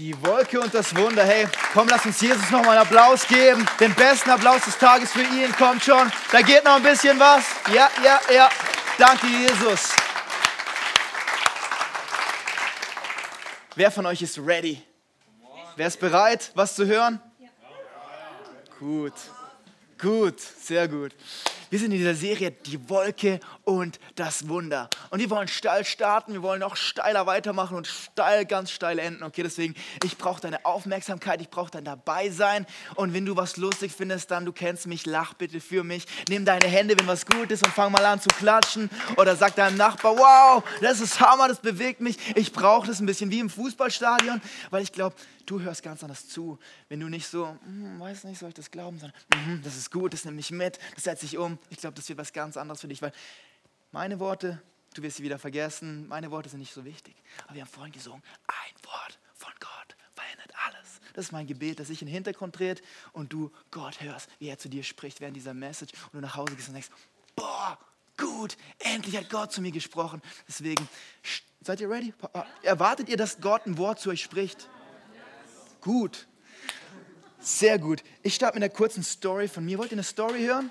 Die Wolke und das Wunder. Hey, komm, lass uns Jesus nochmal einen Applaus geben. Den besten Applaus des Tages für ihn. Kommt schon. Da geht noch ein bisschen was. Ja, ja, ja. Danke, Jesus. Wer von euch ist ready? Wer ist bereit, was zu hören? Gut. Gut, sehr gut. Wir sind in dieser Serie Die Wolke und das Wunder. Und wir wollen steil starten, wir wollen noch steiler weitermachen und steil, ganz steil enden. Okay, deswegen, ich brauche deine Aufmerksamkeit, ich brauche dein Dabeisein. Und wenn du was lustig findest, dann, du kennst mich, lach bitte für mich. Nimm deine Hände, wenn was gut ist und fang mal an zu klatschen. Oder sag deinem Nachbar, wow, das ist Hammer, das bewegt mich. Ich brauche das ein bisschen wie im Fußballstadion, weil ich glaube, du hörst ganz anders zu. Wenn du nicht so, hm, weiß nicht, soll ich das glauben, sondern, hm, das ist gut, das nimmt mich mit, das setzt sich um. Ich glaube, das wird was ganz anderes für dich, weil meine Worte, du wirst sie wieder vergessen, meine Worte sind nicht so wichtig. Aber wir haben vorhin gesungen, ein Wort von Gott verändert alles. Das ist mein Gebet, dass sich in den Hintergrund dreht und du Gott hörst, wie er zu dir spricht während dieser Message und du nach Hause gehst und denkst, boah, gut, endlich hat Gott zu mir gesprochen. Deswegen, seid ihr ready? Erwartet ihr, dass Gott ein Wort zu euch spricht? Gut. Sehr gut. Ich starte mit einer kurzen Story von mir. Wollt ihr eine Story hören?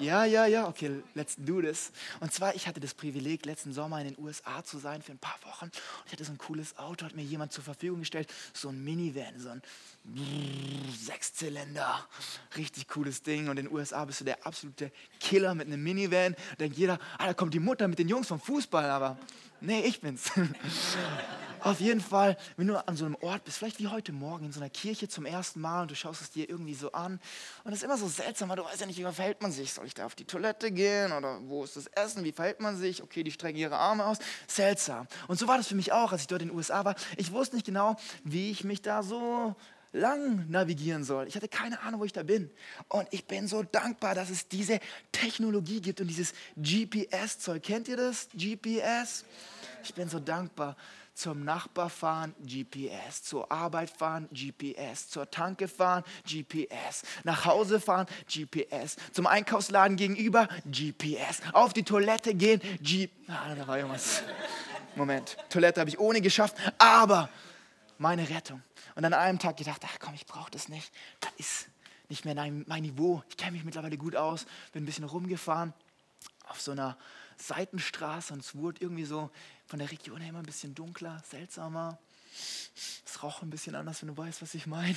Ja, ja, ja, okay, let's do this. Und zwar, ich hatte das Privileg, letzten Sommer in den USA zu sein für ein paar Wochen. Und ich hatte so ein cooles Auto, hat mir jemand zur Verfügung gestellt, so ein Minivan, so ein Sechszylinder, richtig cooles Ding. Und in den USA bist du der absolute Killer mit einem Minivan. Denkt jeder, ah, da kommt die Mutter mit den Jungs vom Fußball, aber nee, ich bin's. Auf jeden Fall, wenn du an so einem Ort bist, vielleicht wie heute Morgen in so einer Kirche zum ersten Mal und du schaust es dir irgendwie so an und es ist immer so seltsam, weil du weißt ja nicht, wie verhält man sich. Soll ich da auf die Toilette gehen oder wo ist das Essen? Wie verhält man sich? Okay, die strecken ihre Arme aus. Seltsam. Und so war das für mich auch, als ich dort in den USA war. Ich wusste nicht genau, wie ich mich da so lang navigieren soll. Ich hatte keine Ahnung, wo ich da bin. Und ich bin so dankbar, dass es diese Technologie gibt und dieses GPS-Zeug. Kennt ihr das? GPS? Ich bin so dankbar zum Nachbar fahren, GPS, zur Arbeit fahren, GPS, zur Tanke fahren, GPS, nach Hause fahren, GPS, zum Einkaufsladen gegenüber, GPS, auf die Toilette gehen, GPS. Ah, da war irgendwas. Moment, Toilette habe ich ohne geschafft, aber meine Rettung. Und an einem Tag gedacht, ach komm, ich brauche das nicht. Das ist nicht mehr mein Niveau. Ich kenne mich mittlerweile gut aus, bin ein bisschen rumgefahren auf so einer Seitenstraße und es wurde irgendwie so von der Region her immer ein bisschen dunkler, seltsamer. Es roch ein bisschen anders, wenn du weißt, was ich meine.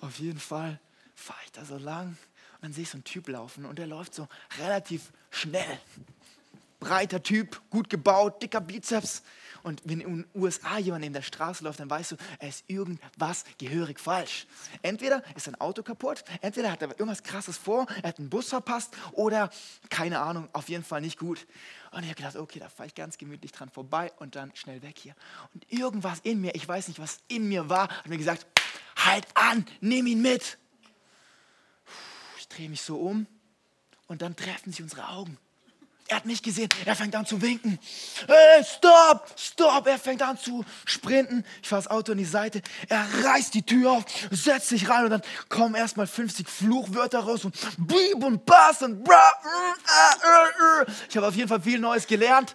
Auf jeden Fall fahre ich da so lang und dann sehe ich so einen Typ laufen und der läuft so relativ schnell. Breiter Typ, gut gebaut, dicker Bizeps. Und wenn in den USA jemand neben der Straße läuft, dann weißt du, er ist irgendwas gehörig falsch. Entweder ist sein Auto kaputt, entweder hat er irgendwas Krasses vor, er hat einen Bus verpasst oder keine Ahnung, auf jeden Fall nicht gut. Und ich habe gedacht, okay, da fahre ich ganz gemütlich dran vorbei und dann schnell weg hier. Und irgendwas in mir, ich weiß nicht, was in mir war, hat mir gesagt, halt an, nimm ihn mit. Ich drehe mich so um und dann treffen sich unsere Augen. Er hat mich gesehen, er fängt an zu winken. Hey, stopp, stopp, er fängt an zu sprinten. Ich fahre das Auto an die Seite, er reißt die Tür auf, setzt sich rein und dann kommen erstmal 50 Fluchwörter raus und Bieb und Bass und bra. Äh, äh, äh. Ich habe auf jeden Fall viel Neues gelernt.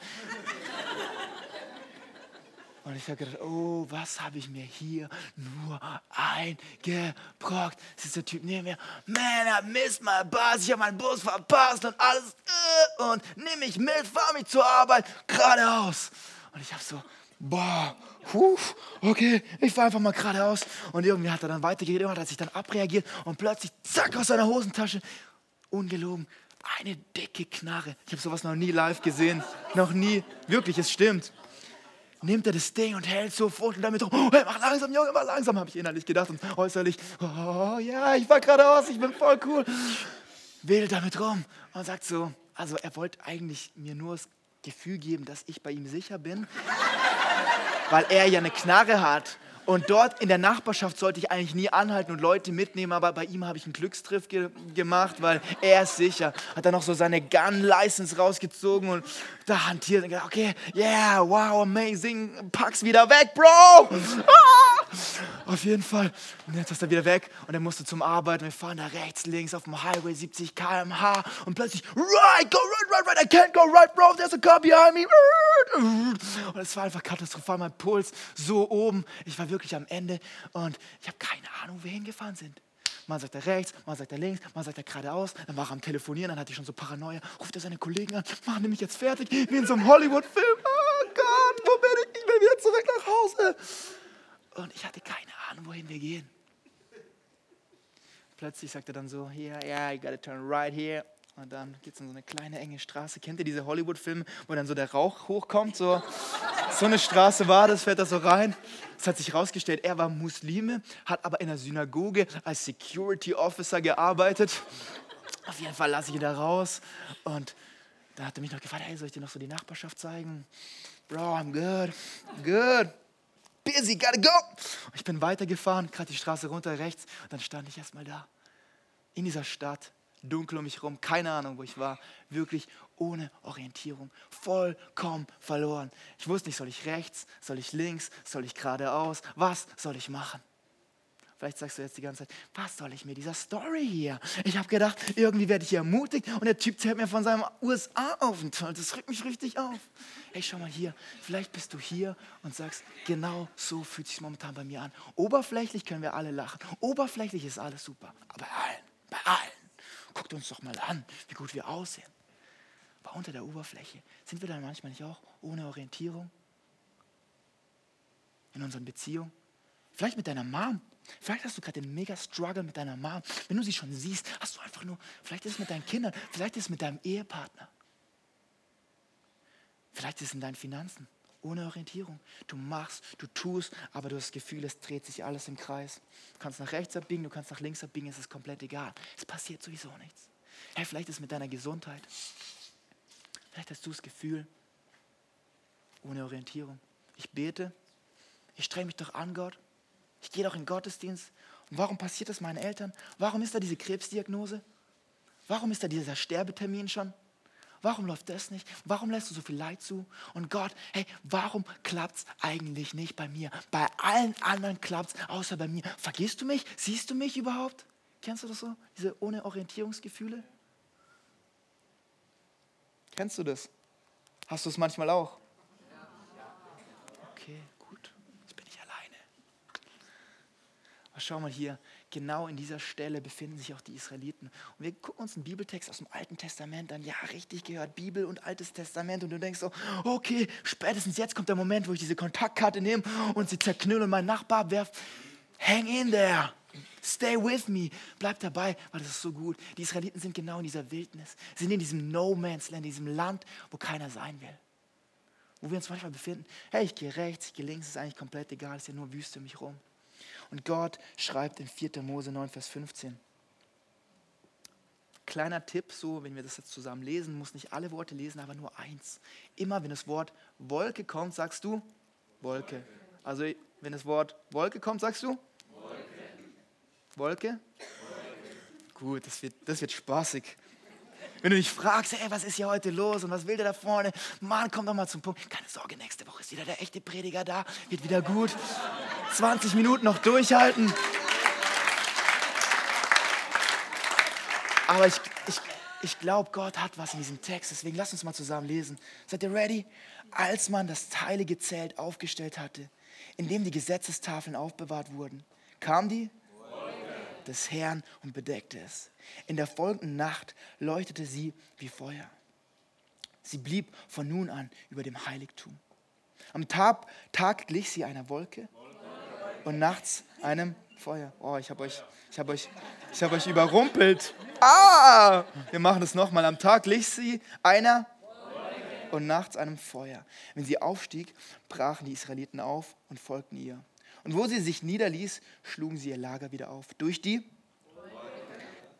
Und ich habe gedacht, oh, was habe ich mir hier nur eingebrockt? Das ist der Typ neben mir. Man, I missed my bus. Ich habe meinen Bus verpasst und alles. Äh, und nimm mich mit, fahr mich zur Arbeit geradeaus. Und ich habe so, boah, huf, okay, ich fahre einfach mal geradeaus. Und irgendwie hat er dann weitergeredet, irgendwann hat sich dann abreagiert und plötzlich, zack, aus seiner Hosentasche, ungelogen, eine dicke Knarre. Ich habe sowas noch nie live gesehen. Noch nie. Wirklich, es stimmt nimmt er das Ding und hält sofort und damit, oh, hey, mach langsam, Junge, mach langsam, habe ich innerlich gedacht und äußerlich, oh ja, ich war geradeaus, ich bin voll cool. Wedelt damit rum und sagt so, also er wollte eigentlich mir nur das Gefühl geben, dass ich bei ihm sicher bin, weil er ja eine Knarre hat und dort in der Nachbarschaft sollte ich eigentlich nie anhalten und Leute mitnehmen, aber bei ihm habe ich einen Glückstriff ge gemacht, weil er ist sicher. Hat dann noch so seine Gun-License rausgezogen und da hantiert und gedacht, okay, yeah, wow, amazing, pack's wieder weg, Bro! Ah! Auf jeden Fall. Und jetzt ist er wieder weg und er musste zum Arbeiten. Wir fahren da rechts, links auf dem Highway 70 km/h und plötzlich, right, go right, right, right, I can't go right, bro, there's a car behind me. Und es war einfach katastrophal, mein Puls so oben. Ich war wirklich am Ende und ich habe keine Ahnung, wo wir hingefahren sind. Mal sagt er rechts, mal sagt er links, mal sagt er geradeaus. Dann war er am Telefonieren, dann hatte ich schon so Paranoia. Ruft er seine Kollegen an, machen nämlich jetzt fertig, wie in so einem Hollywood-Film. Oh Gott, wo bin ich? Ich will wieder zurück nach Hause. Und ich hatte keine Ahnung, wohin wir gehen. Plötzlich sagt er dann so, yeah, yeah, you gotta turn right here. Und dann geht es in so eine kleine enge Straße. Kennt ihr diese Hollywood-Filme, wo dann so der Rauch hochkommt? So, so eine Straße war das, fährt da so rein. Es hat sich herausgestellt, er war Muslime, hat aber in der Synagoge als Security Officer gearbeitet. Auf jeden Fall lasse ich ihn da raus. Und da hat er mich noch gefragt, hey, soll ich dir noch so die Nachbarschaft zeigen? Bro, I'm good, good busy, gotta go. Ich bin weitergefahren, gerade die Straße runter rechts und dann stand ich erstmal da. In dieser Stadt, dunkel um mich herum, keine Ahnung, wo ich war, wirklich ohne Orientierung, vollkommen verloren. Ich wusste nicht, soll ich rechts, soll ich links, soll ich geradeaus, was soll ich machen? Vielleicht sagst du jetzt die ganze Zeit, was soll ich mir dieser Story hier? Ich habe gedacht, irgendwie werde ich hier ermutigt und der Typ zählt mir von seinem USA-Aufenthalt. Das regt mich richtig auf. Hey, schau mal hier, vielleicht bist du hier und sagst, genau so fühlt sich momentan bei mir an. Oberflächlich können wir alle lachen. Oberflächlich ist alles super. Aber bei allen, bei allen, guckt uns doch mal an, wie gut wir aussehen. Aber unter der Oberfläche sind wir dann manchmal nicht auch ohne Orientierung? In unseren Beziehungen? Vielleicht mit deiner Mom. Vielleicht hast du gerade den mega Struggle mit deiner Mom. Wenn du sie schon siehst, hast du einfach nur, vielleicht ist es mit deinen Kindern, vielleicht ist es mit deinem Ehepartner. Vielleicht ist es in deinen Finanzen, ohne Orientierung. Du machst, du tust, aber du hast das Gefühl, es dreht sich alles im Kreis. Du kannst nach rechts abbiegen, du kannst nach links abbiegen, es ist komplett egal. Es passiert sowieso nichts. Hey, vielleicht ist es mit deiner Gesundheit. Vielleicht hast du das Gefühl, ohne Orientierung. Ich bete, ich strenge mich doch an, Gott. Ich gehe doch in den Gottesdienst. Und warum passiert das meinen Eltern? Warum ist da diese Krebsdiagnose? Warum ist da dieser Sterbetermin schon? Warum läuft das nicht? Warum lässt du so viel Leid zu? Und Gott, hey, warum klappt es eigentlich nicht bei mir? Bei allen anderen klappt es, außer bei mir. Vergisst du mich? Siehst du mich überhaupt? Kennst du das so? Diese ohne Orientierungsgefühle? Kennst du das? Hast du es manchmal auch? Okay, gut. Jetzt bin ich alleine. Schau mal hier, genau in dieser Stelle befinden sich auch die Israeliten. Und wir gucken uns einen Bibeltext aus dem Alten Testament an. Ja, richtig gehört, Bibel und Altes Testament. Und du denkst so, okay, spätestens jetzt kommt der Moment, wo ich diese Kontaktkarte nehme und sie zerknülle und meinen Nachbar abwerfe. Hang in there. Stay with me. Bleib dabei, weil das ist so gut. Die Israeliten sind genau in dieser Wildnis. Sind in diesem No-Man's-Land, in diesem Land, wo keiner sein will. Wo wir uns manchmal befinden. Hey, ich gehe rechts, ich gehe links, ist eigentlich komplett egal, es ist ja nur Wüste um mich rum. Und Gott schreibt in 4. Mose 9, Vers 15. Kleiner Tipp, so, wenn wir das jetzt zusammen lesen, muss nicht alle Worte lesen, aber nur eins. Immer wenn das Wort Wolke kommt, sagst du Wolke. Also wenn das Wort Wolke kommt, sagst du Wolke? Wolke? Gut, das wird, das wird spaßig. Wenn du dich fragst, ey, was ist hier heute los und was will der da vorne? Mann, komm doch mal zum Punkt. Keine Sorge, nächste Woche ist wieder der echte Prediger da. Wird wieder gut. 20 Minuten noch durchhalten. Aber ich, ich, ich glaube, Gott hat was in diesem Text. Deswegen lass uns mal zusammen lesen. Seid ihr ready? Als man das heilige Zelt aufgestellt hatte, in dem die Gesetzestafeln aufbewahrt wurden, kam die des Herrn und bedeckte es. In der folgenden Nacht leuchtete sie wie Feuer. Sie blieb von nun an über dem Heiligtum. Am Tag, Tag glich sie einer Wolke und nachts einem Feuer. Oh, ich habe euch, ich euch, ich euch überrumpelt. Ah! Wir machen das nochmal. Am Tag glich sie einer und nachts einem Feuer. Wenn sie aufstieg, brachen die Israeliten auf und folgten ihr. Und wo sie sich niederließ, schlugen sie ihr Lager wieder auf. Durch die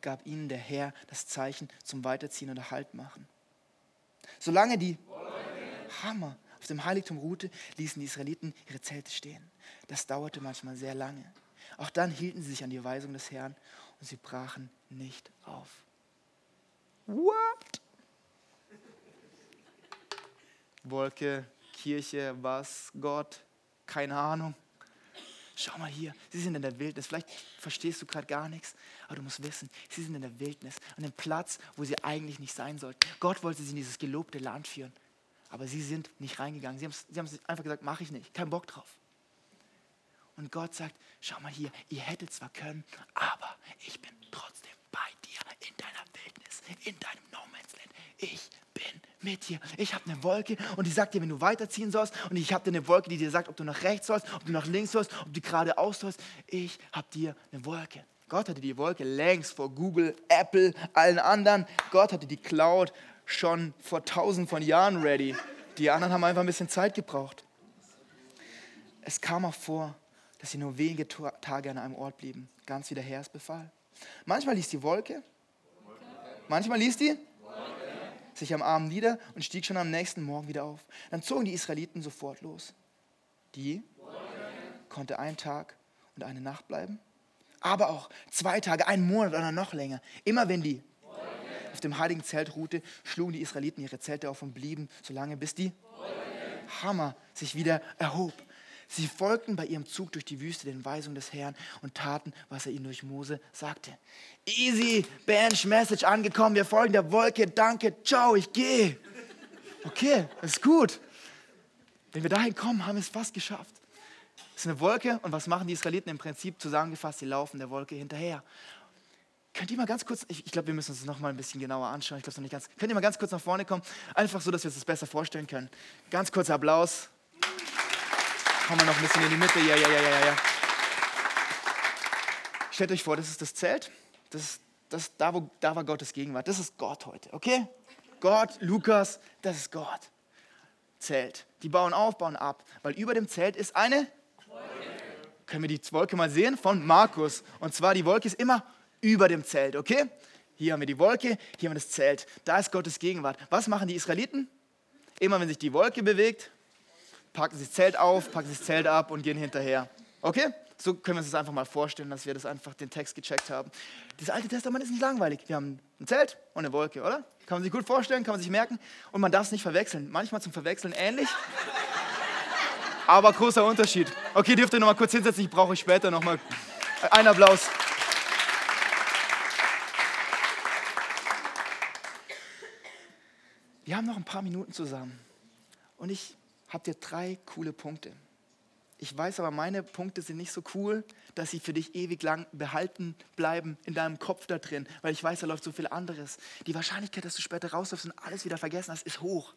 gab ihnen der Herr das Zeichen zum Weiterziehen oder Halt machen. Solange die Hammer auf dem Heiligtum ruhte, ließen die Israeliten ihre Zelte stehen. Das dauerte manchmal sehr lange. Auch dann hielten sie sich an die Weisung des Herrn und sie brachen nicht auf. What? Wolke, Kirche, was, Gott, keine Ahnung. Schau mal hier, sie sind in der Wildnis. Vielleicht verstehst du gerade gar nichts, aber du musst wissen, sie sind in der Wildnis, an dem Platz, wo sie eigentlich nicht sein sollten. Gott wollte sie in dieses gelobte Land führen, aber sie sind nicht reingegangen. Sie haben, sie einfach gesagt, mache ich nicht, kein Bock drauf. Und Gott sagt, schau mal hier, ihr hättet zwar können, aber ich bin trotzdem bei dir in deiner Wildnis, in deinem No Man's Land. Ich mit dir. Ich habe eine Wolke und die sagt dir, wenn du weiterziehen sollst. Und ich habe dir eine Wolke, die dir sagt, ob du nach rechts sollst, ob du nach links sollst, ob du geradeaus sollst. Ich habe dir eine Wolke. Gott hatte die Wolke längst vor Google, Apple, allen anderen. Gott hatte die Cloud schon vor tausend von Jahren ready. Die anderen haben einfach ein bisschen Zeit gebraucht. Es kam auch vor, dass sie nur wenige Tage an einem Ort blieben, ganz wie der Herr es befahl. Manchmal ließ die Wolke, manchmal ließ die sich am Abend nieder und stieg schon am nächsten Morgen wieder auf. Dann zogen die Israeliten sofort los. Die konnte ein Tag und eine Nacht bleiben, aber auch zwei Tage, einen Monat oder noch länger. Immer wenn die auf dem heiligen Zelt ruhte, schlugen die Israeliten ihre Zelte auf und blieben so lange, bis die Hammer sich wieder erhob. Sie folgten bei ihrem Zug durch die Wüste den Weisungen des Herrn und taten, was er ihnen durch Mose sagte. Easy, Bench, Message angekommen, wir folgen der Wolke, danke, ciao, ich gehe. Okay, ist gut. Wenn wir dahin kommen, haben wir es fast geschafft. Es ist eine Wolke und was machen die Israeliten im Prinzip zusammengefasst? Sie laufen der Wolke hinterher. Könnt ihr mal ganz kurz, ich, ich glaube, wir müssen uns das noch mal ein bisschen genauer anschauen. Ich glaube, noch nicht ganz. Könnt ihr mal ganz kurz nach vorne kommen? Einfach so, dass wir uns das besser vorstellen können. Ganz kurzer Applaus kommen wir noch ein bisschen in die Mitte. Ja, ja, ja, ja, ja. Stellt euch vor, das ist das Zelt. Das ist das, da, wo, da war Gottes Gegenwart. Das ist Gott heute, okay? Gott, Lukas, das ist Gott. Zelt. Die bauen auf, bauen ab, weil über dem Zelt ist eine Wolke. Können wir die Wolke mal sehen? Von Markus. Und zwar, die Wolke ist immer über dem Zelt, okay? Hier haben wir die Wolke, hier haben wir das Zelt. Da ist Gottes Gegenwart. Was machen die Israeliten? Immer wenn sich die Wolke bewegt, packen sie das Zelt auf, packen sie das Zelt ab und gehen hinterher. Okay? So können wir uns das einfach mal vorstellen, dass wir das einfach den Text gecheckt haben. Das Alte Testament ist nicht langweilig. Wir haben ein Zelt und eine Wolke, oder? Kann man sich gut vorstellen, kann man sich merken. Und man darf es nicht verwechseln. Manchmal zum Verwechseln ähnlich, aber großer Unterschied. Okay, dürft ihr noch mal kurz hinsetzen, ich brauche euch später noch mal einen Applaus. Wir haben noch ein paar Minuten zusammen. Und ich habt ihr drei coole Punkte. Ich weiß aber, meine Punkte sind nicht so cool, dass sie für dich ewig lang behalten bleiben in deinem Kopf da drin, weil ich weiß, da läuft so viel anderes. Die Wahrscheinlichkeit, dass du später rausläufst und alles wieder vergessen hast, ist hoch.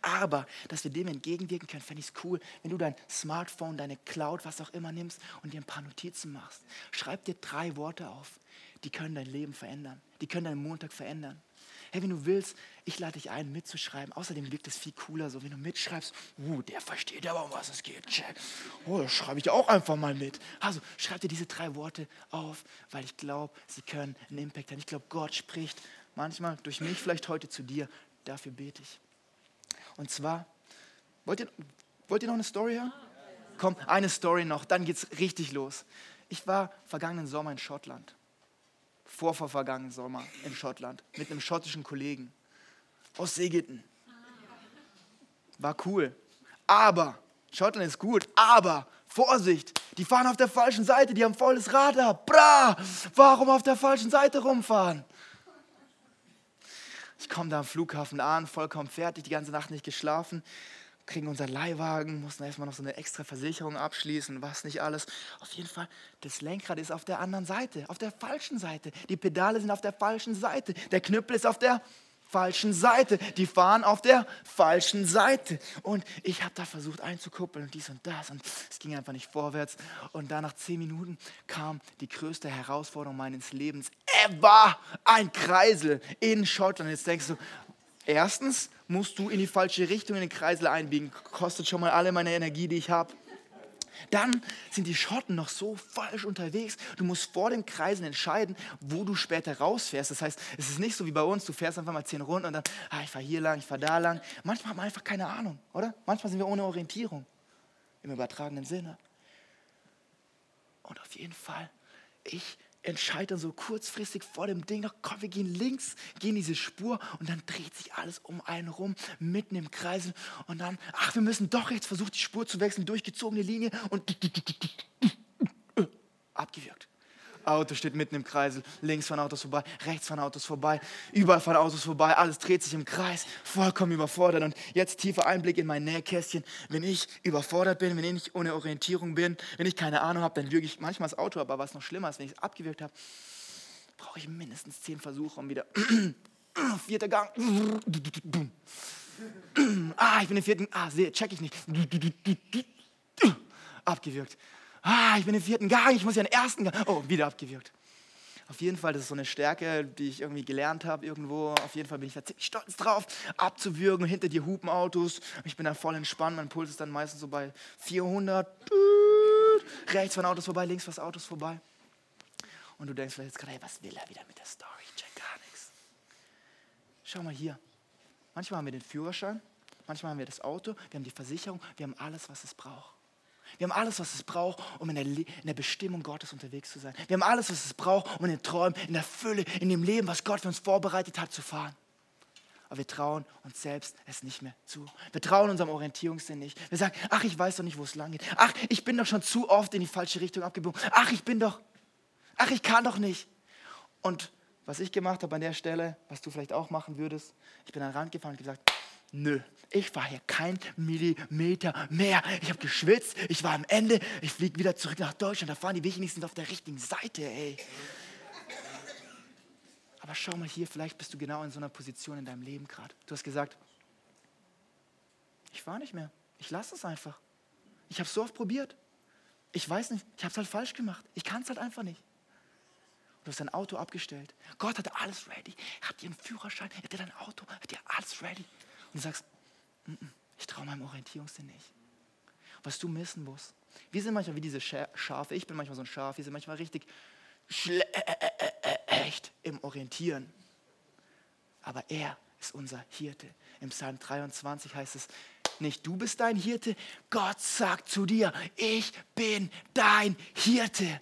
Aber, dass wir dem entgegenwirken können, fände ich es cool, wenn du dein Smartphone, deine Cloud, was auch immer nimmst und dir ein paar Notizen machst. Schreib dir drei Worte auf, die können dein Leben verändern. Die können deinen Montag verändern. Hey, wenn du willst, ich lade dich ein, mitzuschreiben. Außerdem wirkt es viel cooler, so wenn du mitschreibst, uh, der versteht aber, um was es geht. Oh, das schreibe ich auch einfach mal mit. Also schreib dir diese drei Worte auf, weil ich glaube, sie können einen Impact haben. Ich glaube, Gott spricht manchmal durch mich, vielleicht heute zu dir. Dafür bete ich. Und zwar, wollt ihr, wollt ihr noch eine Story hören? Komm, eine Story noch, dann geht es richtig los. Ich war vergangenen Sommer in Schottland vor, Sommer in Schottland mit einem schottischen Kollegen aus Segeten. War cool. Aber, Schottland ist gut, aber Vorsicht, die fahren auf der falschen Seite, die haben volles Radar. Bra, warum auf der falschen Seite rumfahren? Ich komme da am Flughafen an, vollkommen fertig, die ganze Nacht nicht geschlafen kriegen unseren Leihwagen, mussten erstmal noch so eine extra Versicherung abschließen, was nicht alles. Auf jeden Fall, das Lenkrad ist auf der anderen Seite, auf der falschen Seite. Die Pedale sind auf der falschen Seite. Der Knüppel ist auf der falschen Seite. Die fahren auf der falschen Seite. Und ich habe da versucht einzukuppeln und dies und das. Und es ging einfach nicht vorwärts. Und da nach zehn Minuten kam die größte Herausforderung meines Lebens ever. Ein Kreisel in Schottland. Jetzt denkst du, Erstens musst du in die falsche Richtung in den Kreisel einbiegen. Kostet schon mal alle meine Energie, die ich habe. Dann sind die Schotten noch so falsch unterwegs. Du musst vor dem Kreisel entscheiden, wo du später rausfährst. Das heißt, es ist nicht so wie bei uns, du fährst einfach mal zehn Runden und dann, ah, ich fahre hier lang, ich fahre da lang. Manchmal haben wir einfach keine Ahnung, oder? Manchmal sind wir ohne Orientierung, im übertragenen Sinne. Und auf jeden Fall, ich entscheidet dann so kurzfristig vor dem Ding noch, komm, wir gehen links, gehen diese Spur und dann dreht sich alles um einen rum, mitten im Kreisel und dann, ach, wir müssen doch rechts, versucht die Spur zu wechseln, durchgezogene Linie und abgewirkt. Auto steht mitten im Kreisel, links fahren Autos vorbei, rechts fahren Autos vorbei, überall fahren Autos vorbei, alles dreht sich im Kreis, vollkommen überfordert. Und jetzt tiefer Einblick in mein Nähkästchen. Wenn ich überfordert bin, wenn ich ohne Orientierung bin, wenn ich keine Ahnung habe, dann würge ich manchmal das Auto, aber was noch schlimmer ist, wenn ich es abgewürgt habe, brauche ich mindestens zehn Versuche, um wieder vierter Gang. ah, ich bin im vierten, ah, check ich nicht. Abgewürgt. Ah, ich bin im vierten Gang, ich muss ja den ersten Gang. Oh, wieder abgewürgt. Auf jeden Fall, das ist so eine Stärke, die ich irgendwie gelernt habe irgendwo. Auf jeden Fall bin ich da ziemlich stolz drauf, abzuwürgen. Hinter dir hupen Autos. Ich bin dann voll entspannt. Mein Puls ist dann meistens so bei 400. Rechts fahren Autos vorbei, links fahren Autos vorbei. Und du denkst vielleicht jetzt gerade, hey, was will er wieder mit der Story? Ich check gar nichts. Schau mal hier. Manchmal haben wir den Führerschein, manchmal haben wir das Auto, wir haben die Versicherung, wir haben alles, was es braucht. Wir haben alles, was es braucht, um in der, in der Bestimmung Gottes unterwegs zu sein. Wir haben alles, was es braucht, um in den Träumen, in der Fülle, in dem Leben, was Gott für uns vorbereitet hat, zu fahren. Aber wir trauen uns selbst es nicht mehr zu. Wir trauen unserem Orientierungssinn nicht. Wir sagen, ach, ich weiß doch nicht, wo es lang geht. Ach, ich bin doch schon zu oft in die falsche Richtung abgebogen. Ach, ich bin doch, ach, ich kann doch nicht. Und was ich gemacht habe an der Stelle, was du vielleicht auch machen würdest, ich bin an den Rand gefahren und gesagt, nö, ich war hier kein Millimeter mehr. Ich habe geschwitzt, ich war am Ende, ich fliege wieder zurück nach Deutschland. Da fahren die wenigstens auf der richtigen Seite, ey. Aber schau mal hier, vielleicht bist du genau in so einer Position in deinem Leben gerade. Du hast gesagt, ich fahre nicht mehr. Ich lasse es einfach. Ich habe es so oft probiert. Ich weiß nicht, ich habe es halt falsch gemacht. Ich kann es halt einfach nicht. Du hast dein Auto abgestellt. Gott hatte alles ready. Habt ihr einen Führerschein? Habt ihr dein Auto? Habt ihr alles ready? Und du sagst, ich traue meinem Orientierungssinn nicht. Was du missen musst. Wir sind manchmal wie diese Schafe. Ich bin manchmal so ein Schaf. Wir sind manchmal richtig schlecht im Orientieren. Aber er ist unser Hirte. Im Psalm 23 heißt es, nicht du bist dein Hirte, Gott sagt zu dir, ich bin dein Hirte.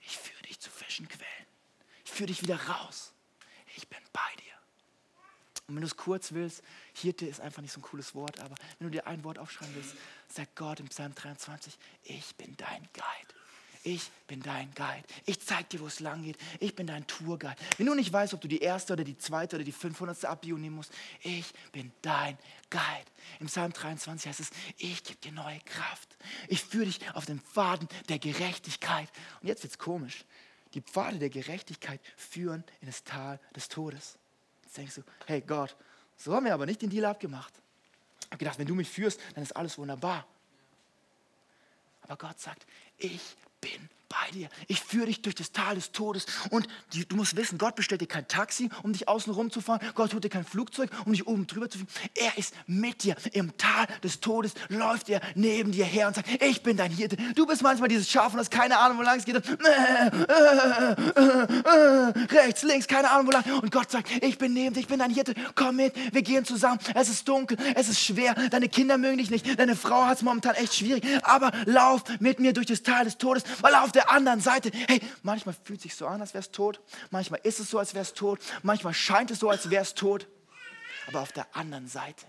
Ich führe dich zu frischen Quellen. Ich führe dich wieder raus. Ich bin bei dir. Und wenn du es kurz willst, Hirte ist einfach nicht so ein cooles Wort, aber wenn du dir ein Wort aufschreiben willst, sagt Gott im Psalm 23, ich bin dein Guide. Ich bin dein Guide. Ich zeig dir, wo es lang geht. Ich bin dein Tourguide. Wenn du nicht weißt, ob du die erste oder die zweite oder die 500. Abbiegung nehmen musst, ich bin dein Guide. Im Psalm 23 heißt es, ich gebe dir neue Kraft. Ich führe dich auf den Pfaden der Gerechtigkeit. Und jetzt wird es komisch. Die Pfade der Gerechtigkeit führen in das Tal des Todes. Jetzt denkst du, hey Gott, so haben wir aber nicht den Deal abgemacht. Ich habe gedacht, wenn du mich führst, dann ist alles wunderbar. Aber Gott sagt, ich bin bei dir. Ich führe dich durch das Tal des Todes. Und die, du musst wissen, Gott bestellt dir kein Taxi, um dich außen fahren. Gott holt dir kein Flugzeug, um dich oben drüber zu fliegen. Er ist mit dir. Im Tal des Todes läuft er neben dir her und sagt, ich bin dein Hirte. Du bist manchmal dieses Schaf und hast keine Ahnung, wo lang es geht. rechts, links, keine Ahnung, wo lang. Und Gott sagt, ich bin neben dir, ich bin dein Hirte. Komm mit, wir gehen zusammen. Es ist dunkel, es ist schwer. Deine Kinder mögen dich nicht. Deine Frau hat es momentan echt schwierig. Aber lauf mit mir durch das Tal des Todes, weil auf der anderen Seite, hey, manchmal fühlt es sich so an, als wäre es tot. Manchmal ist es so, als wäre es tot. Manchmal scheint es so, als wäre es tot. Aber auf der anderen Seite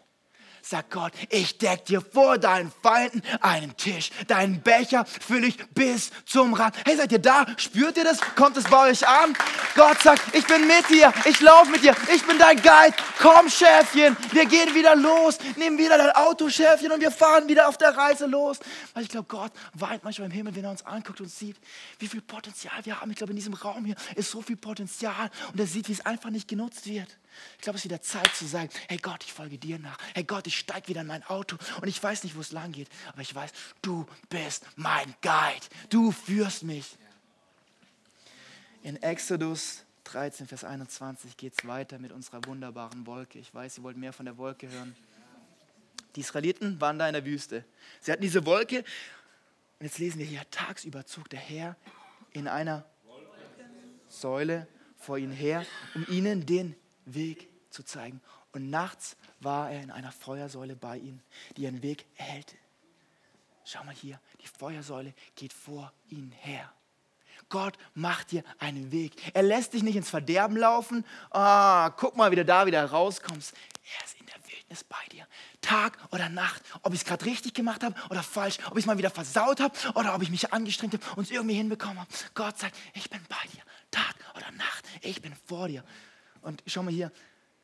sagt Gott, ich deck dir vor deinen Feinden einen Tisch. Deinen Becher fülle ich bis zum Rand. Hey, seid ihr da? Spürt ihr das? Kommt es bei euch an? Gott sagt, ich bin mit dir. Ich laufe mit dir. Ich bin dein Guide. Komm, Schäfchen. Wir gehen wieder los. Nehmen wieder dein Auto, Schäfchen, und wir fahren wieder auf der Reise los. Weil ich glaube, Gott weint manchmal im Himmel, wenn er uns anguckt und sieht, wie viel Potenzial wir haben. Ich glaube, in diesem Raum hier ist so viel Potenzial. Und er sieht, wie es einfach nicht genutzt wird. Ich glaube, es ist wieder Zeit zu sagen, hey Gott, ich folge dir nach. Hey Gott, ich steige wieder in mein Auto und ich weiß nicht, wo es lang geht, aber ich weiß, du bist mein Guide. Du führst mich. In Exodus 13, Vers 21 geht es weiter mit unserer wunderbaren Wolke. Ich weiß, ihr wollt mehr von der Wolke hören. Die Israeliten waren da in der Wüste. Sie hatten diese Wolke und jetzt lesen wir hier, tagsüber zog der Herr in einer Säule vor ihnen her, um ihnen den Weg zu zeigen. Und nachts war er in einer Feuersäule bei ihnen, die ihren Weg erhellte. Schau mal hier, die Feuersäule geht vor ihnen her. Gott macht dir einen Weg. Er lässt dich nicht ins Verderben laufen. Ah, guck mal, wie du da wieder rauskommst. Er ist in der Wildnis bei dir. Tag oder Nacht, ob ich es gerade richtig gemacht habe oder falsch, ob ich es mal wieder versaut habe oder ob ich mich angestrengt habe und es irgendwie hinbekommen habe. Gott sagt, ich bin bei dir. Tag oder Nacht, ich bin vor dir. Und schau mal hier,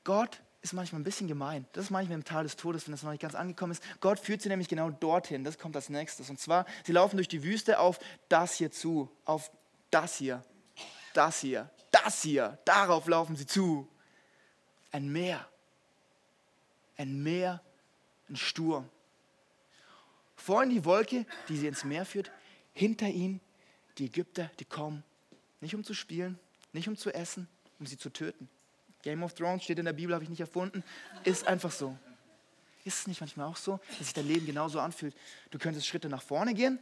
Gott ist manchmal ein bisschen gemein. Das ist manchmal im Tal des Todes, wenn das noch nicht ganz angekommen ist. Gott führt sie nämlich genau dorthin. Das kommt als nächstes. Und zwar, sie laufen durch die Wüste auf das hier zu, auf das hier, das hier, das hier. Darauf laufen sie zu. Ein Meer. Ein Meer, ein Sturm. Vorhin die Wolke, die sie ins Meer führt. Hinter ihnen die Ägypter, die kommen. Nicht um zu spielen, nicht um zu essen, um sie zu töten. Game of Thrones steht in der Bibel, habe ich nicht erfunden. Ist einfach so. Ist es nicht manchmal auch so, dass sich dein Leben genauso anfühlt? Du könntest Schritte nach vorne gehen,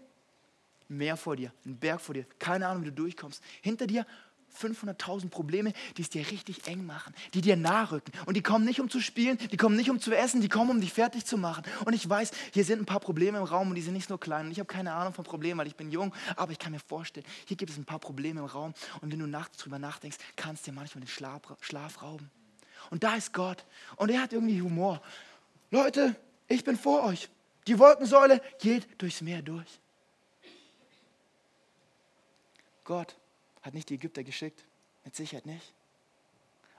mehr vor dir, ein Berg vor dir, keine Ahnung, wie du durchkommst. Hinter dir 500.000 Probleme, die es dir richtig eng machen, die dir nahe rücken. Und die kommen nicht, um zu spielen, die kommen nicht, um zu essen, die kommen, um dich fertig zu machen. Und ich weiß, hier sind ein paar Probleme im Raum und die sind nicht so klein. Und ich habe keine Ahnung von Problemen, weil ich bin jung, aber ich kann mir vorstellen, hier gibt es ein paar Probleme im Raum. Und wenn du nachts drüber nachdenkst, kannst du dir manchmal den Schlaf, Schlaf rauben. Und da ist Gott. Und er hat irgendwie Humor. Leute, ich bin vor euch. Die Wolkensäule geht durchs Meer durch. Gott hat nicht die Ägypter geschickt? Mit Sicherheit nicht.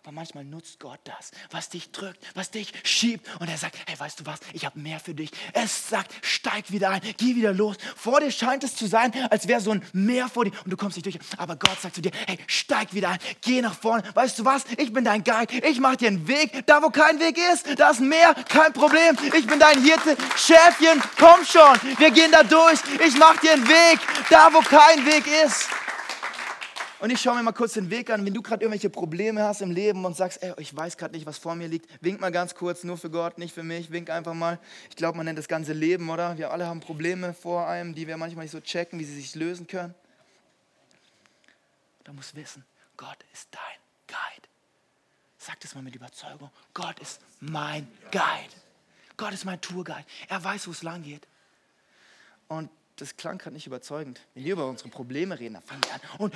Aber manchmal nutzt Gott das, was dich drückt, was dich schiebt. Und er sagt, hey, weißt du was, ich habe mehr für dich. Es sagt, steig wieder ein, geh wieder los. Vor dir scheint es zu sein, als wäre so ein Meer vor dir und du kommst nicht durch. Aber Gott sagt zu dir, hey, steig wieder ein, geh nach vorne. Weißt du was, ich bin dein Guide. Ich mache dir einen Weg. Da, wo kein Weg ist, da ist Meer, kein Problem. Ich bin dein Hirte. Schäfchen, komm schon. Wir gehen da durch. Ich mache dir einen Weg. Da, wo kein Weg ist. Und ich schaue mir mal kurz den Weg an. Wenn du gerade irgendwelche Probleme hast im Leben und sagst, ey, ich weiß gerade nicht, was vor mir liegt, wink mal ganz kurz, nur für Gott, nicht für mich, wink einfach mal. Ich glaube, man nennt das ganze Leben, oder? Wir alle haben Probleme vor einem, die wir manchmal nicht so checken, wie sie sich lösen können. Da muss wissen, Gott ist dein Guide. Sag das mal mit Überzeugung. Gott ist mein Guide. Gott ist mein Tourguide. Er weiß, wo es lang geht. Und das klang gerade nicht überzeugend. Wenn wir über unsere Probleme reden, dann fangen wir an und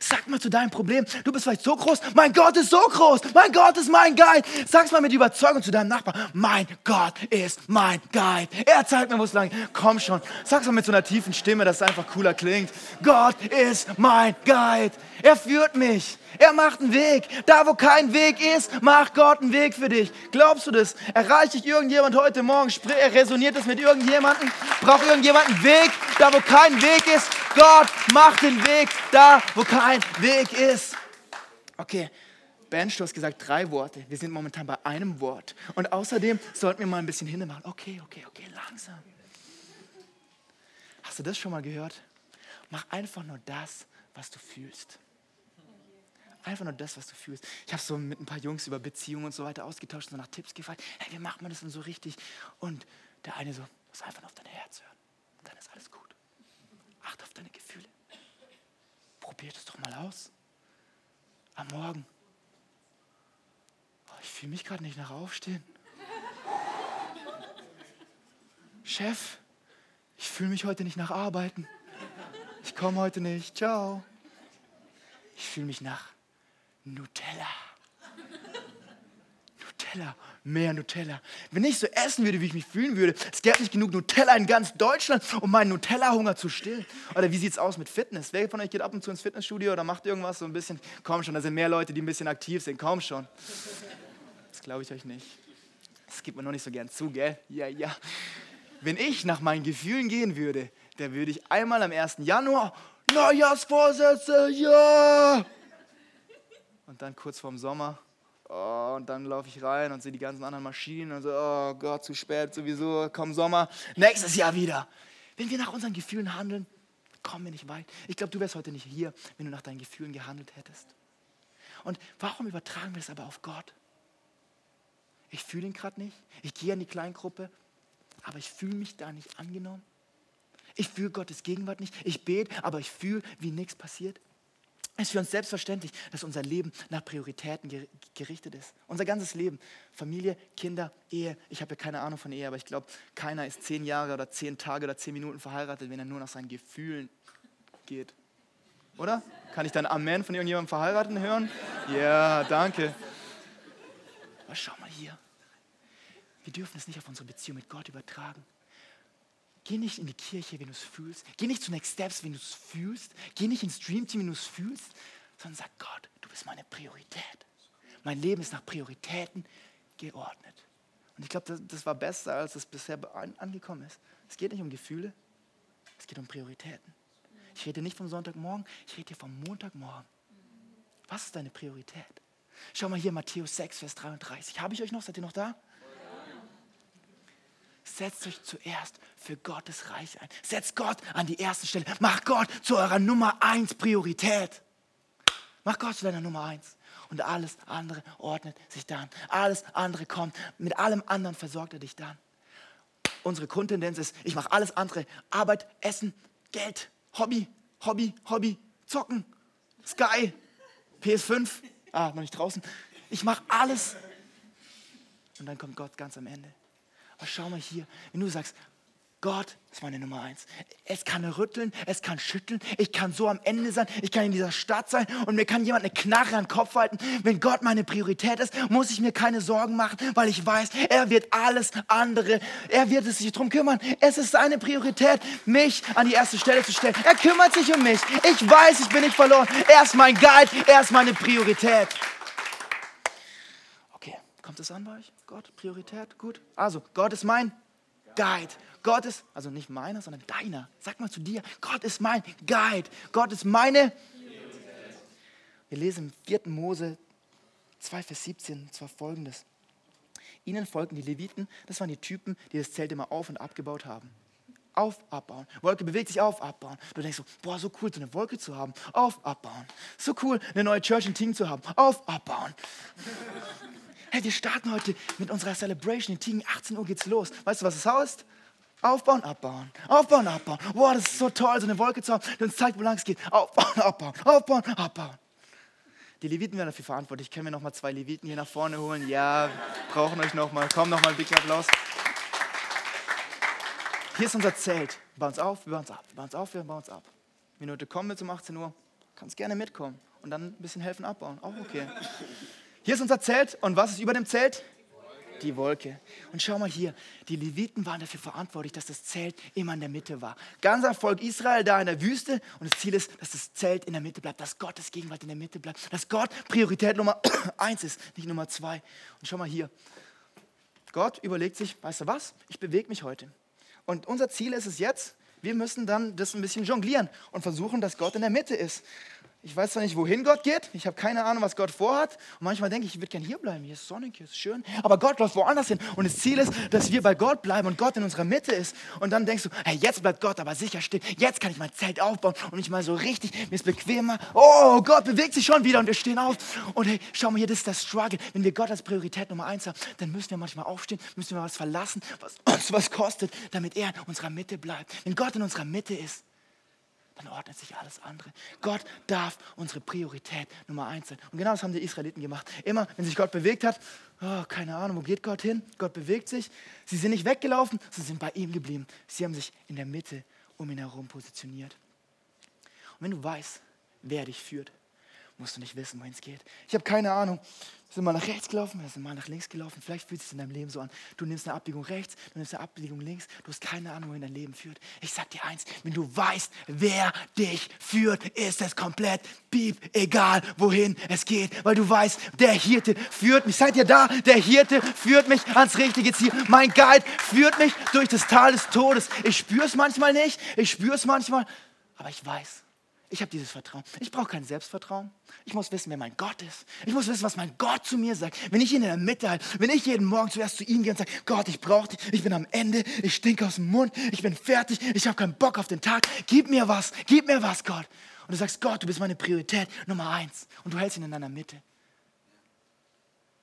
sag mal zu deinem Problem, du bist vielleicht so groß, mein Gott ist so groß, mein Gott ist mein Guide. Sag's mal mit Überzeugung zu deinem Nachbarn, mein Gott ist mein Guide. Er zeigt mir, wo es lang geht. Komm schon, sag's mal mit so einer tiefen Stimme, dass es einfach cooler klingt. Gott ist mein Guide. Er führt mich. Er macht einen Weg. Da, wo kein Weg ist, macht Gott einen Weg für dich. Glaubst du das? Erreicht dich irgendjemand heute Morgen? Resoniert das mit irgendjemandem? Braucht irgendjemand einen Weg? Da, wo kein Weg ist, Gott macht den Weg. Da, wo kein Weg ist. Okay. Ben, du hast gesagt drei Worte. Wir sind momentan bei einem Wort. Und außerdem sollten wir mal ein bisschen hinmachen. Okay, okay, okay, langsam. Hast du das schon mal gehört? Mach einfach nur das, was du fühlst. Einfach nur das, was du fühlst. Ich habe so mit ein paar Jungs über Beziehungen und so weiter ausgetauscht, so nach Tipps gefragt. Hey, wie macht man das denn so richtig? Und der eine so, du musst einfach auf dein Herz hören. Dann ist alles gut. Achte auf deine Gefühle. Probier es doch mal aus. Am Morgen. Oh, ich fühle mich gerade nicht nach Aufstehen. Chef, ich fühle mich heute nicht nach Arbeiten. Ich komme heute nicht. Ciao. Ich fühle mich nach Nutella. Nutella, mehr Nutella. Wenn ich so essen würde, wie ich mich fühlen würde, es gäbe nicht genug Nutella in ganz Deutschland, um meinen Nutella-Hunger zu stillen. Oder wie sieht es aus mit Fitness? Wer von euch geht ab und zu ins Fitnessstudio oder macht irgendwas so ein bisschen? Komm schon, da sind mehr Leute, die ein bisschen aktiv sind. Komm schon. Das glaube ich euch nicht. Das gibt man noch nicht so gern zu, gell? Ja, ja. Wenn ich nach meinen Gefühlen gehen würde, dann würde ich einmal am 1. Januar Neujahrsvorsätze, ja! Und dann kurz vorm Sommer, oh, und dann laufe ich rein und sehe die ganzen anderen Maschinen und so, oh Gott, zu spät sowieso, komm Sommer, nächstes Jahr wieder. Wenn wir nach unseren Gefühlen handeln, kommen wir nicht weit. Ich glaube, du wärst heute nicht hier, wenn du nach deinen Gefühlen gehandelt hättest. Und warum übertragen wir es aber auf Gott? Ich fühle ihn gerade nicht. Ich gehe in die Kleingruppe, aber ich fühle mich da nicht angenommen. Ich fühle Gottes Gegenwart nicht. Ich bete, aber ich fühle, wie nichts passiert. Es ist für uns selbstverständlich, dass unser Leben nach Prioritäten gerichtet ist. Unser ganzes Leben. Familie, Kinder, Ehe. Ich habe ja keine Ahnung von Ehe, aber ich glaube, keiner ist zehn Jahre oder zehn Tage oder zehn Minuten verheiratet, wenn er nur nach seinen Gefühlen geht. oder? Kann ich dann Amen von irgendjemandem Verheirateten hören? Ja, danke. Aber schau mal hier. Wir dürfen es nicht auf unsere Beziehung mit Gott übertragen. Geh nicht in die Kirche, wenn du es fühlst. Geh nicht zu Next Steps, wenn du es fühlst. Geh nicht ins Dream Team, wenn du es fühlst. Sondern sag Gott, du bist meine Priorität. Mein Leben ist nach Prioritäten geordnet. Und ich glaube, das, das, war besser, als es bisher angekommen ist. Es geht nicht um Gefühle, es geht um Prioritäten. Ich rede nicht vom Sonntagmorgen, ich rede hier vom Montagmorgen. Was ist deine Priorität? Schau mal hier, Matthäus 6, Vers 33. Habe ich euch noch? Seid ihr noch da? Setzt euch zuerst für Gottes Reich ein. Setzt Gott an die erste Stelle. Macht Gott zu eurer Nummer eins Priorität. Mach Gott zu deiner Nummer eins. Und alles andere ordnet sich dann. Alles andere kommt. Mit allem anderen versorgt er dich dann. Unsere Grundtendenz ist, ich mache alles andere. Arbeit, Essen, Geld, Hobby, Hobby, Hobby, Zocken, Sky, PS5. Ah, noch nicht draußen. Ich mache alles. Und dann kommt Gott ganz am Ende. Aber schau mal hier, wenn du sagst, Gott ist meine Nummer eins. Es kann rütteln, es kann schütteln. Ich kann so am Ende sein. Ich kann in dieser Stadt sein und mir kann jemand eine Knarre an den Kopf halten. Wenn Gott meine Priorität ist, muss ich mir keine Sorgen machen, weil ich weiß, er wird alles andere, er wird es sich darum kümmern. Es ist seine Priorität, mich an die erste Stelle zu stellen. Er kümmert sich um mich. Ich weiß, ich bin nicht verloren. Er ist mein Guide, er ist meine Priorität. Kommt es an bei euch? Gott, Priorität, gut. Also, Gott ist mein Guide. Gott ist, also nicht meiner, sondern deiner. Sag mal zu dir, Gott ist mein Guide. Gott ist meine. Wir lesen im 4. Mose 2, Vers 17, zwar folgendes. Ihnen folgten die Leviten, das waren die Typen, die das Zelt immer auf und abgebaut haben. Auf, abbauen. Wolke bewegt sich auf, abbauen. Du denkst so, boah, so cool, so eine Wolke zu haben. Auf, abbauen. So cool, eine neue Church in Ting zu haben. Auf, abbauen. Hey, wir starten heute mit unserer Celebration in Tigen. 18 Uhr geht's los. Weißt du, was es das heißt? Aufbauen, abbauen. Aufbauen, abbauen. Boah, das ist so toll, so eine Wolke zu haben, die uns zeigt, wo lang es geht. Aufbauen, abbauen. Aufbauen, abbauen. Die Leviten werden dafür verantwortlich. Können wir noch mal zwei Leviten hier nach vorne holen? Ja, brauchen euch noch mal. Komm, noch mal einen dicken Applaus. Hier ist unser Zelt. Wir bauen uns auf, wir bauen uns ab. Wir bauen uns auf, wir bauen uns ab. Minute kommen wir zum 18 Uhr. Kannst gerne mitkommen und dann ein bisschen helfen abbauen. Auch okay. Hier ist unser Zelt und was ist über dem Zelt? Die Wolke. Und schau mal hier, die Leviten waren dafür verantwortlich, dass das Zelt immer in der Mitte war. Ganzer Volk Israel da in der Wüste und das Ziel ist, dass das Zelt in der Mitte bleibt, dass Gottes Gegenwart in der Mitte bleibt, dass Gott Priorität Nummer eins ist, nicht Nummer zwei. Und schau mal hier, Gott überlegt sich, weißt du was, ich bewege mich heute. Und unser Ziel ist es jetzt, wir müssen dann das ein bisschen jonglieren und versuchen, dass Gott in der Mitte ist. Ich weiß zwar nicht, wohin Gott geht. Ich habe keine Ahnung, was Gott vorhat. Und manchmal denke ich, ich würde gerne hier bleiben. Hier ist sonnig, hier ist schön. Aber Gott läuft woanders hin. Und das Ziel ist, dass wir bei Gott bleiben und Gott in unserer Mitte ist. Und dann denkst du, hey, jetzt bleibt Gott aber sicher stehen. Jetzt kann ich mein Zelt aufbauen und mich mal so richtig, mir ist bequemer. Oh, Gott bewegt sich schon wieder und wir stehen auf. Und hey, schau mal hier, das ist das Struggle. Wenn wir Gott als Priorität Nummer eins haben, dann müssen wir manchmal aufstehen, müssen wir was verlassen, was uns was kostet, damit er in unserer Mitte bleibt. Wenn Gott in unserer Mitte ist, dann ordnet sich alles andere. Gott darf unsere Priorität Nummer eins sein. Und genau das haben die Israeliten gemacht. Immer, wenn sich Gott bewegt hat, oh, keine Ahnung, wo geht Gott hin? Gott bewegt sich. Sie sind nicht weggelaufen, sie sind bei ihm geblieben. Sie haben sich in der Mitte um ihn herum positioniert. Und wenn du weißt, wer dich führt, musst du nicht wissen, wohin es geht. Ich habe keine Ahnung. Wir sind mal nach rechts gelaufen, wir sind mal nach links gelaufen. Vielleicht fühlt es sich in deinem Leben so an. Du nimmst eine Abbiegung rechts, du nimmst eine Abbiegung links. Du hast keine Ahnung, wohin dein Leben führt. Ich sag dir eins, wenn du weißt, wer dich führt, ist es komplett piep, egal wohin es geht. Weil du weißt, der Hirte führt mich. Seid ihr da? Der Hirte führt mich ans richtige Ziel. Mein Guide führt mich durch das Tal des Todes. Ich spüre es manchmal nicht, ich spüre es manchmal, aber ich weiß, ich habe dieses Vertrauen. Ich brauche kein Selbstvertrauen. Ich muss wissen, wer mein Gott ist. Ich muss wissen, was mein Gott zu mir sagt. Wenn ich ihn in der Mitte halte, wenn ich jeden Morgen zuerst zu ihm gehe und sage, Gott, ich brauche dich, ich bin am Ende, ich stinke aus dem Mund, ich bin fertig, ich habe keinen Bock auf den Tag, gib mir was, gib mir was, Gott. Und du sagst, Gott, du bist meine Priorität Nummer eins und du hältst ihn in deiner Mitte.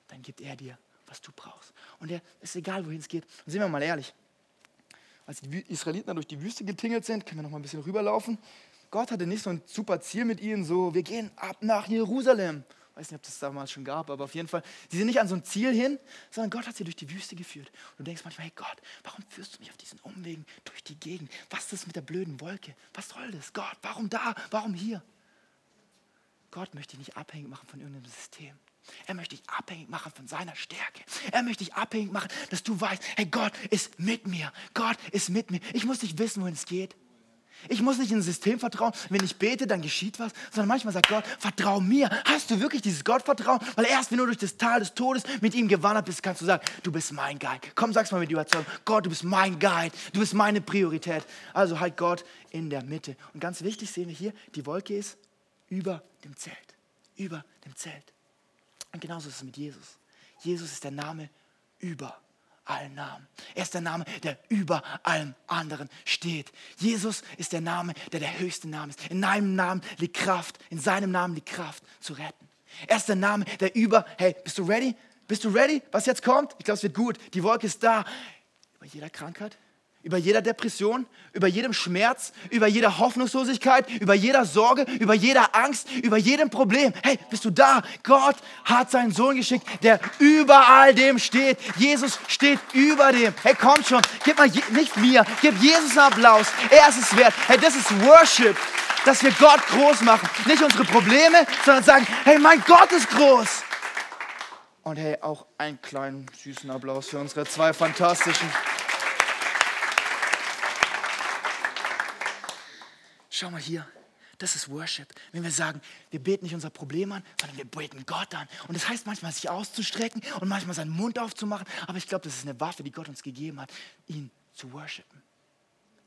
Dann gibt er dir, was du brauchst. Und er ist egal, wohin es geht. Und sind wir mal ehrlich, als die Israeliten durch die Wüste getingelt sind, können wir noch mal ein bisschen rüberlaufen, Gott hatte nicht so ein super Ziel mit ihnen, so wir gehen ab nach Jerusalem. Ich weiß nicht, ob das damals schon gab, aber auf jeden Fall, sie sind nicht an so ein Ziel hin, sondern Gott hat sie durch die Wüste geführt. Und du denkst manchmal, hey Gott, warum führst du mich auf diesen Umwegen durch die Gegend? Was ist das mit der blöden Wolke? Was soll das? Gott, warum da? Warum hier? Gott möchte dich nicht abhängig machen von irgendeinem System. Er möchte dich abhängig machen von seiner Stärke. Er möchte dich abhängig machen, dass du weißt, hey, Gott ist mit mir. Gott ist mit mir. Ich muss nicht wissen, wohin es geht. Ich muss nicht in ein System vertrauen. Wenn ich bete, dann geschieht was. Sondern manchmal sagt Gott, vertrau mir. Hast du wirklich dieses Gottvertrauen? Weil erst wenn du durch das Tal des Todes mit ihm gewandert bist, kannst du sagen, du bist mein Guide. Komm, sag's mal mit Überzeugung. Gott, du bist mein Guide. Du bist meine Priorität. Also halt Gott in der Mitte. Und ganz wichtig sehen wir hier, die Wolke ist über dem Zelt. Über dem Zelt. Und genauso ist es mit Jesus. Jesus ist der Name über allen Namen. Er ist der Name, der über allem anderen steht. Jesus ist der Name, der der höchste Name ist. In seinem Namen liegt Kraft, in seinem Namen liegt Kraft zu retten. Er ist der Name, der über, hey, bist du ready? Bist du ready, was jetzt kommt? Ich glaube, es wird gut. Die Wolke ist da. Über jeder Krankheit, über jeder Depression, über jedem Schmerz, über jeder Hoffnungslosigkeit, über jeder Sorge, über jeder Angst, über jedem Problem. Hey, bist du da? Gott hat seinen Sohn geschickt, der über all dem steht. Jesus steht über dem. Hey, komm schon, gib mal, nicht mir, gib Jesus einen Applaus. Er ist es wert. Hey, das ist Worship, dass wir Gott groß machen. Nicht unsere Probleme, sondern sagen, hey, mein Gott ist groß. Und hey, auch einen kleinen süßen Applaus für unsere zwei fantastischen. Schau mal hier. Das ist Worship. Wenn wir sagen, wir beten nicht unser Problem an, sondern wir beten Gott an. Und das heißt manchmal, sich auszustrecken und manchmal seinen Mund aufzumachen. Aber ich glaube, das ist eine Waffe, die Gott uns gegeben hat, ihn zu worshipen.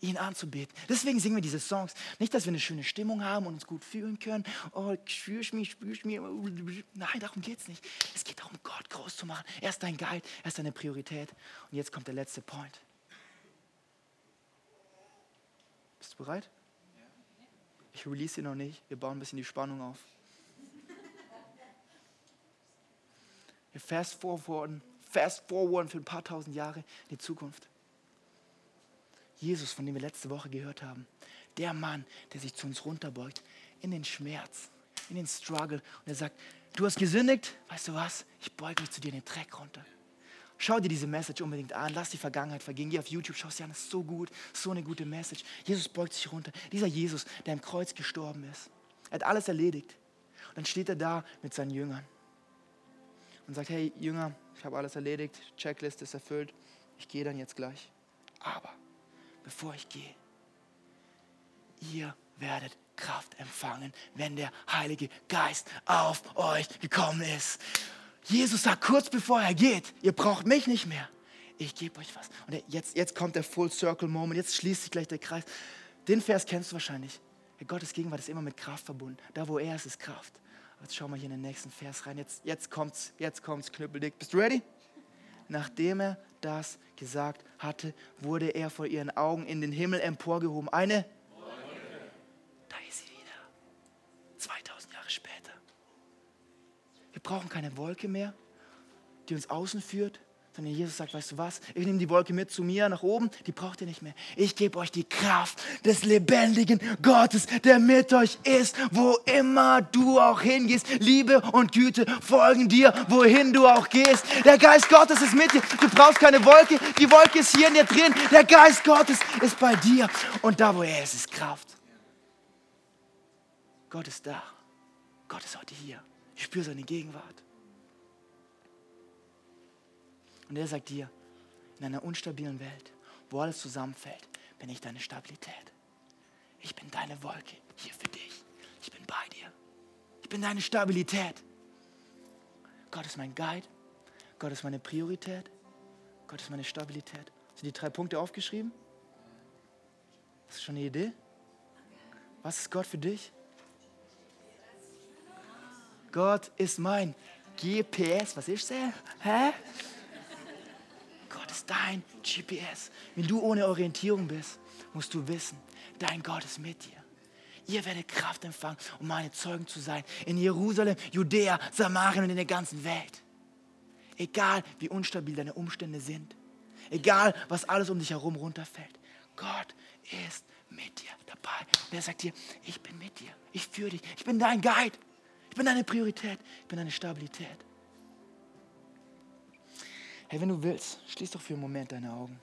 Ihn anzubeten. Deswegen singen wir diese Songs. Nicht, dass wir eine schöne Stimmung haben und uns gut fühlen können. Oh, spürst mich, spürst mich. Nein, darum geht es nicht. Es geht darum, Gott groß zu machen. Er ist dein Guide, er ist deine Priorität. Und jetzt kommt der letzte Point. Bist du bereit? Ich release sie noch nicht. Wir bauen ein bisschen die Spannung auf. Wir fast forwarden, fast forwarden für ein paar tausend Jahre in die Zukunft. Jesus, von dem wir letzte Woche gehört haben, der Mann, der sich zu uns runterbeugt, in den Schmerz, in den Struggle und er sagt, du hast gesündigt, weißt du was, ich beuge mich zu dir in den Dreck runter. Schau dir diese Message unbedingt an. Lass die Vergangenheit vergehen. Geh auf YouTube, schau sie an. Das ist so gut. So eine gute Message. Jesus beugt sich runter. Dieser Jesus, der im Kreuz gestorben ist. Er hat alles erledigt. Und dann steht er da mit seinen Jüngern und sagt, hey Jünger, ich habe alles erledigt. Checklist ist erfüllt. Ich gehe dann jetzt gleich. Aber bevor ich gehe, ihr werdet Kraft empfangen, wenn der Heilige Geist auf euch gekommen ist. Jesus sagt kurz bevor er geht, ihr braucht mich nicht mehr. Ich gebe euch was. Und jetzt, jetzt kommt der Full Circle Moment, jetzt schließt sich gleich der Kreis. Den Vers kennst du wahrscheinlich. Gottes Gegenwart ist immer mit Kraft verbunden. Da, wo er ist, ist Kraft. Jetzt schau mal hier in den nächsten Vers rein. Jetzt, jetzt kommt's, jetzt kommt's, knüppeldick. Bist du ready? Nachdem er das gesagt hatte, wurde er vor ihren Augen in den Himmel emporgehoben. Eine Wir brauchen keine Wolke mehr, die uns außen führt, sondern Jesus sagt, weißt du was, ich nehme die Wolke mit zu mir nach oben, die braucht ihr nicht mehr. Ich gebe euch die Kraft des lebendigen Gottes, der mit euch ist, wo immer du auch hingehst. Liebe und Güte folgen dir, wohin du auch gehst. Der Geist Gottes ist mit dir. Du brauchst keine Wolke, die Wolke ist hier in dir drin. Der Geist Gottes ist bei dir. Und da, wo er ist, ist Kraft. Gott ist da. Gott ist heute hier. Ich spüre seine Gegenwart. Und er sagt dir, in einer unstabilen Welt, wo alles zusammenfällt, bin ich deine Stabilität. Ich bin deine Wolke hier für dich. Ich bin bei dir. Ich bin deine Stabilität. Gott ist mein Guide. Gott ist meine Priorität. Gott ist meine Stabilität. Sind die drei Punkte aufgeschrieben? Hast du schon eine Idee? Was ist Gott für dich? Gott ist mein GPS. Was ist das? Hä? Gott ist dein GPS. Wenn du ohne Orientierung bist, musst du wissen, dein Gott ist mit dir. Ihr werdet Kraft empfangen, um meine Zeugen zu sein. In Jerusalem, Judäa, Samarien und in der ganzen Welt. Egal wie unstabil deine Umstände sind. Egal was alles um dich herum runterfällt. Gott ist mit dir dabei. Und er sagt dir, ich bin mit dir. Ich führe dich. Ich bin dein Guide bin deine Priorität. Ich bin deine Stabilität. Hey, wenn du willst, schließ doch für einen Moment deine Augen.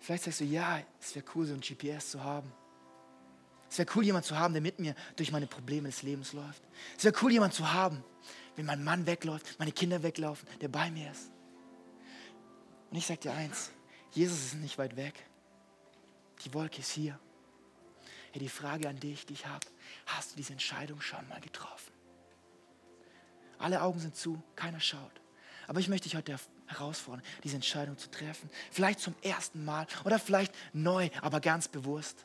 Vielleicht sagst du, ja, es wäre cool, so ein GPS zu haben. Es wäre cool, jemanden zu haben, der mit mir durch meine Probleme des Lebens läuft. Es wäre cool, jemanden zu haben, wenn mein Mann wegläuft, meine Kinder weglaufen, der bei mir ist. Und ich sage dir eins, Jesus ist nicht weit weg. Die Wolke ist hier. Hey, die Frage an dich, die ich habe, hast du diese Entscheidung schon mal getroffen? Alle Augen sind zu, keiner schaut. Aber ich möchte dich heute herausfordern, diese Entscheidung zu treffen. Vielleicht zum ersten Mal oder vielleicht neu, aber ganz bewusst.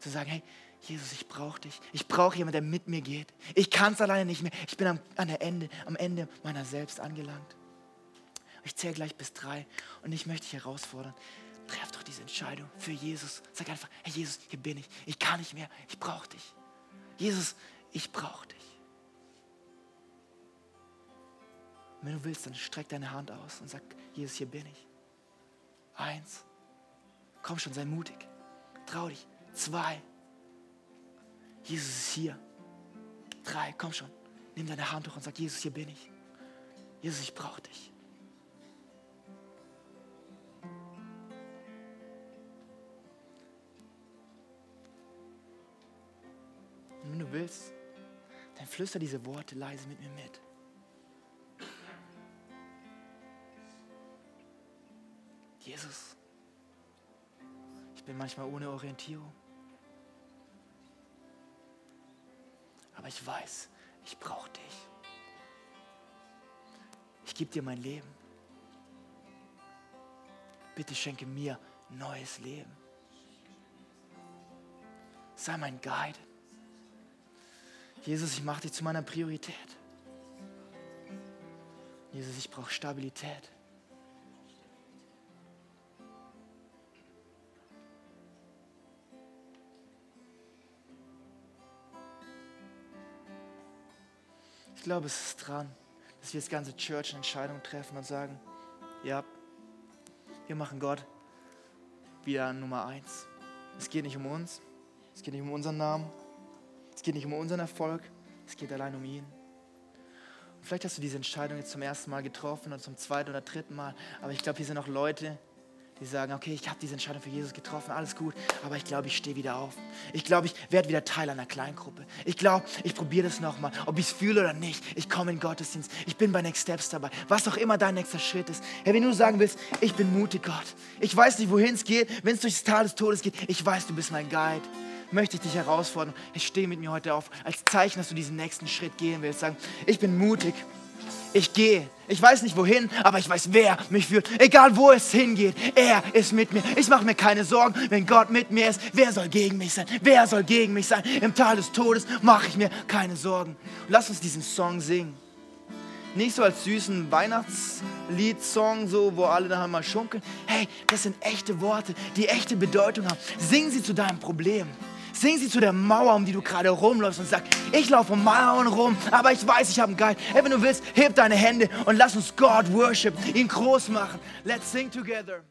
Zu sagen, hey, Jesus, ich brauche dich. Ich brauche jemanden, der mit mir geht. Ich kann es alleine nicht mehr. Ich bin am, an der Ende, am Ende meiner selbst angelangt. Ich zähle gleich bis drei und ich möchte dich herausfordern. Treff doch diese Entscheidung für Jesus. Sag einfach, hey Jesus, hier bin ich. Ich kann nicht mehr. Ich brauche dich. Jesus, ich brauche dich. Und wenn du willst, dann streck deine Hand aus und sag, Jesus, hier bin ich. Eins. Komm schon, sei mutig. Trau dich. Zwei. Jesus ist hier. Drei, komm schon. Nimm deine Hand hoch und sag, Jesus, hier bin ich. Jesus, ich brauche dich. Und wenn du willst, dann flüster diese Worte leise mit mir mit. Jesus, ich bin manchmal ohne Orientierung. Aber ich weiß, ich brauche dich. Ich gebe dir mein Leben. Bitte schenke mir neues Leben. Sei mein Guide. Jesus, ich mache dich zu meiner Priorität. Jesus, ich brauche Stabilität. Ich glaube, es ist dran, dass wir als ganze Church eine Entscheidung treffen und sagen, ja, wir machen Gott wieder Nummer eins. Es geht nicht um uns, es geht nicht um unseren Namen, es geht nicht um unseren Erfolg, es geht allein um ihn. Und vielleicht hast du diese Entscheidung jetzt zum ersten Mal getroffen und zum zweiten oder dritten Mal, aber ich glaube, hier sind auch Leute, die sagen, okay, ich habe diese Entscheidung für Jesus getroffen, alles gut, aber ich glaube, ich stehe wieder auf. Ich glaube, ich werde wieder Teil einer Kleingruppe. Ich glaube, ich probiere das nochmal, ob ich es fühle oder nicht. Ich komme in Gottesdienst, ich bin bei Next Steps dabei, was auch immer dein nächster Schritt ist. Hey, wenn du sagen willst, ich bin mutig, Gott, ich weiß nicht, wohin es geht, wenn es durch das Tal des Todes geht, ich weiß, du bist mein Guide möchte ich dich herausfordern. Ich stehe mit mir heute auf, als Zeichen, dass du diesen nächsten Schritt gehen willst. Sagen, ich bin mutig. Ich gehe. Ich weiß nicht wohin, aber ich weiß, wer mich führt. Egal wo es hingeht, er ist mit mir. Ich mache mir keine Sorgen, wenn Gott mit mir ist. Wer soll gegen mich sein? Wer soll gegen mich sein? Im Tal des Todes mache ich mir keine Sorgen. Lass uns diesen Song singen. Nicht so als süßen Weihnachtslied-Song, so, wo alle daheim mal schunkeln. Hey, das sind echte Worte, die echte Bedeutung haben. Sing sie zu deinem Problem. Sing sie zu der Mauer, um die du gerade rumläufst und sag, ich laufe um Mauern rum, aber ich weiß, ich habe einen Guide. Hey, wenn du willst, heb deine Hände und lass uns Gott worship, ihn groß machen. Let's sing together.